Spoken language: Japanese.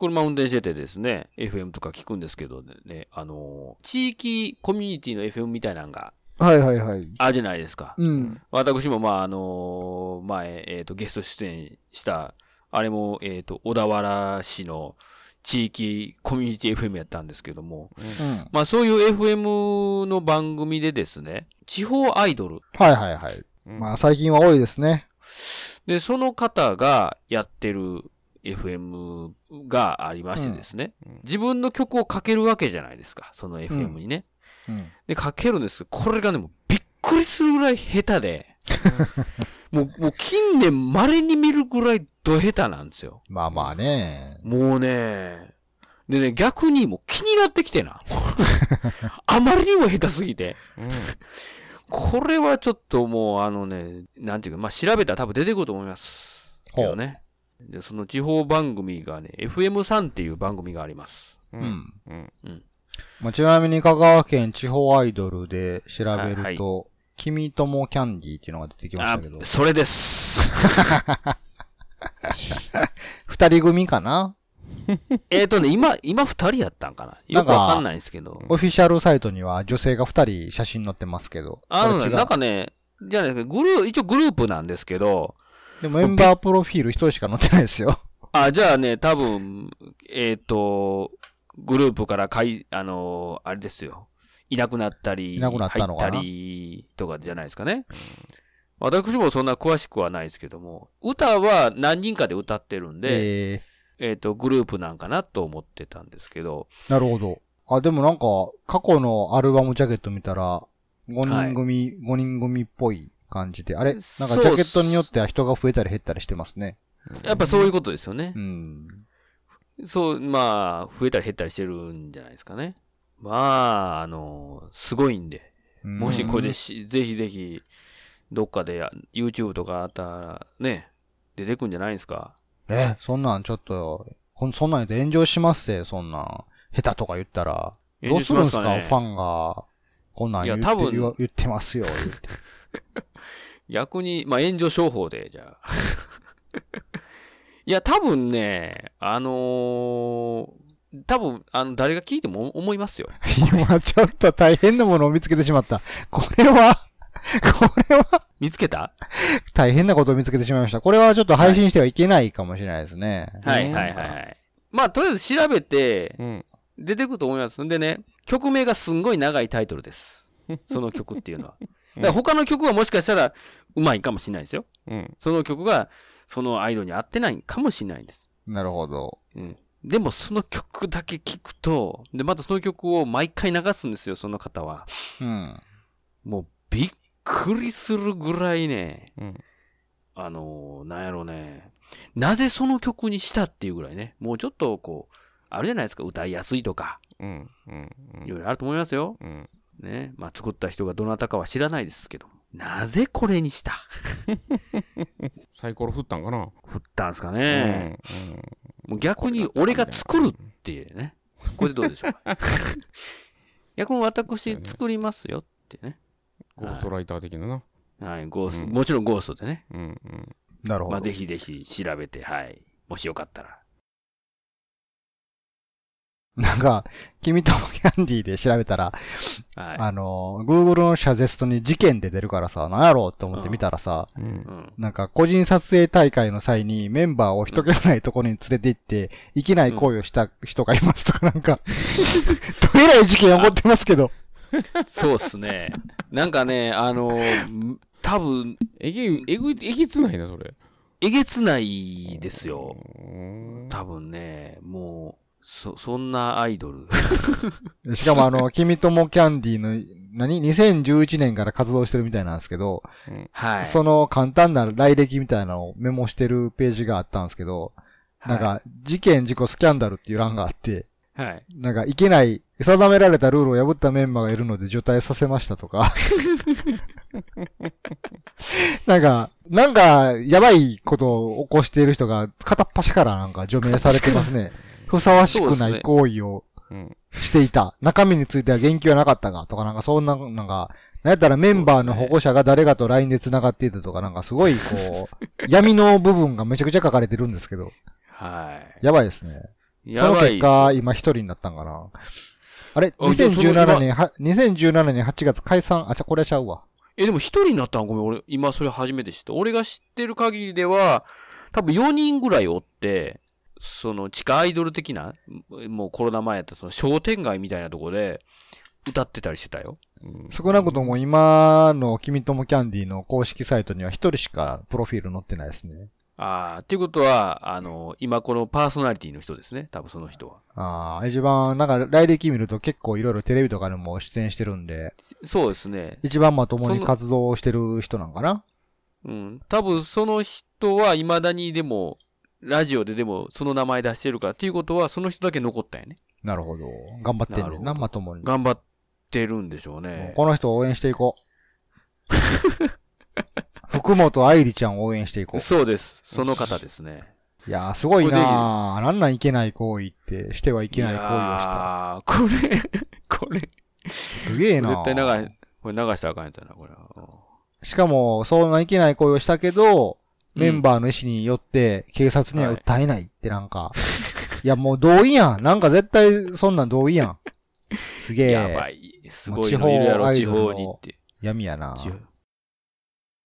車運転しててですね、FM とか聞くんですけどね、あの、地域コミュニティの FM みたいなのが、はいはいはい。あるじゃないですか。うん。私もまあ、あの、前、えっ、と、ゲスト出演した、あれも、えっ、と、小田原市の地域コミュニティ FM やったんですけども、うん。まあそういう FM の番組でですね、地方アイドル。はいはいはい。うんまあ最近は多いですね。で、その方がやってる FM がありましてですね、うん自分の曲をかけるわけじゃないですか、その FM にね。うん。で、かけるんですこれがね、もうびっくりするぐらい下手で、もう、もう近年稀に見るぐらいド下手なんですよ。まあまあね。もうね、でね、逆にもう気になってきてな。あまりにも下手すぎて。うんこれはちょっともうあのね、なんていうか、まあ、調べたら多分出てくると思います。けどね。で、その地方番組がね、FM3 っていう番組があります。ううんん。うんまあ、ちなみに香川県地方アイドルで調べはいはいると、君ともキャンディーっていうのが出てきましあたけど、、それです。二人組かな？えっとね、今、今二人やったんかな？よくわかんないんですけど。オフィシャルサイトには女性が二人写真載ってますけど。あのね、なんかね、じゃないですか、グルー、一応グループなんですけど、でもメンバープロフィール一人しか載ってないですよ。あ、じゃあね、多分、えっ、と、グループからかい、あのあれですよ。いなくなったり、いなくなったのかな？入ったりとかじゃないですかね。私もそんな詳しくはないですけども、歌は何人かで歌ってるんで、ええっ、と、グループなんかなと思ってたんですけど、ー、なるほど。あ、でもなんか、過去のアルバムジャケット見たら、5人組、5人組っぽい感じで。あれ？なんかジャケットによっては人が増えたり減ったりしてますね。やっぱそういうことですよねう。ん。そう、まあ、増えたり減ったりしてるんじゃないですかね。まあ、あの、すごいんで、もしこれでし、ぜひぜひ、どっかでや YouTube とかあったら、ね、出てくんじゃないですか。え、そんなんちょっと、こんそんなんで炎上しますぜ、そんなん。下手とか言ったら。どうするんですか？炎上しますファンが。こんなん言っていや多分言ってますよ、言って。逆に、まあ、炎上商法で、じゃあ。いや、多分ね、あのー多分、あの、誰が聞いても思いますよ。今ちょっと大変なものを見つけてしまった。これは、これは見つけた？大変なことを見つけてしまいました。これはちょっと配信してはいけないかもしれないですね。はいはいはいはい。まあ、とりあえず調べて、うん出てくると思います。んでね、曲名がすんごい長いタイトルです。その曲っていうのは。だから他の曲はもしかしたらうまいかもしれないですよ。うんその曲がそのアイドルに合ってないかもしれないんです。なるほど。うん。でもその曲だけ聴くと、で、またその曲を毎回流すんですよ、その方は。うん。もうびっくりするぐらいね、うんあのーなんやろね、なぜその曲にしたっていうぐらいね、もうちょっとこう、あるじゃないですか、歌いやすいとか、うんうんうんいろいろあると思いますよ。うんね。まあ、作った人がどなたかは知らないですけど、なぜこれにした？サイコロ振ったんかな？振ったんすかうね。んもう逆に俺が作るっていうね。これでどうでしょう？か。逆に私作りますよってね。ゴーストライター的ななはい、ゴースト、うんもちろんゴーストでね。うんうんなるほど。まあ、ぜひぜひ調べて、はい。もしよかったら。なんか、君ともキャンディーで調べたら、はい。あの、Google のシャゼストに事件で出るからさ、なんやろうって思って見たらさ、うんうん。なんか個人撮影大会の際にメンバーを人気のないところに連れて行って、いけない行為をした人がいますとかなんか、どえらい事件起こってますけど。そうっすね。なんかね、あのー、多分、えげえぐえげつないなそれえげつないですよ。うん多分ね、もう、そ、そんなアイドル。しかもあの、君ともキャンディーの、何 ?2011 年から活動してるみたいなんですけど、はい。その簡単な来歴みたいなのをメモしてるページがあったんですけど、なんはか、事件、事故、スキャンダルっていう欄があって、い、はい。なんか、いけない、定められたルールを破ったメンバーがいるので除隊させましたとか。なんか、なんか、やばいことを起こしている人が片っ端からなんか除名されてますね。ふさわしくない行為をうんしていた。中身については言及はなかったが、とかなんかそんな、なんか、なんやったらメンバーの保護者が誰かと LINE で繋がっていたとか、なんかすごいこう、闇の部分がめちゃくちゃ書かれてるんですけど、はい。やばいですね。そのやばいっす結果、今一人になったんかな。あれあじゃあその ?2017 年、は2017年8月解散、あ、じゃ、これちゃうわ。え、でも一人になったん？ごめん、俺、今それ初めて知った。俺が知ってる限りでは、多分4人ぐらいおって、その地下アイドル的な、もうコロナ前やったその商店街みたいなとこで歌ってたりしてたよ。うん少なくとも今の君ともキャンディの公式サイトには一人しかプロフィール載ってないですね。ああ、っていうことは、あの、今このパーソナリティの人ですね。多分その人は。ああ、一番、なんか来歴見ると結構いろいろテレビとかでも出演してるんで、そうですね。一番まともに活動してる人なんかな？うん。多分その人は未だにでも、ラジオででもその名前出してるからっていうことはその人だけ残ったよね。ななるほど。頑張ってんねんな、まともに。頑張ってるんでしょうね。この人を応援していこう。福本愛理ちゃんを応援していこう。そうです。その方ですね。いやー、すごいなーなんなんいけない行為って、してはいけない行為をした。やーこれ、これ、すげえな絶対流し、これ流したらあかんやつやな、これは。しかも、そんないけない行為をしたけど、うんメンバーの意思によって、警察には訴えないってなんか、い、やもう同意やん。なんか絶対そんなん同意やん。すげえ。やばい。すごいのいるやろ、地地方にって。闇やな。地方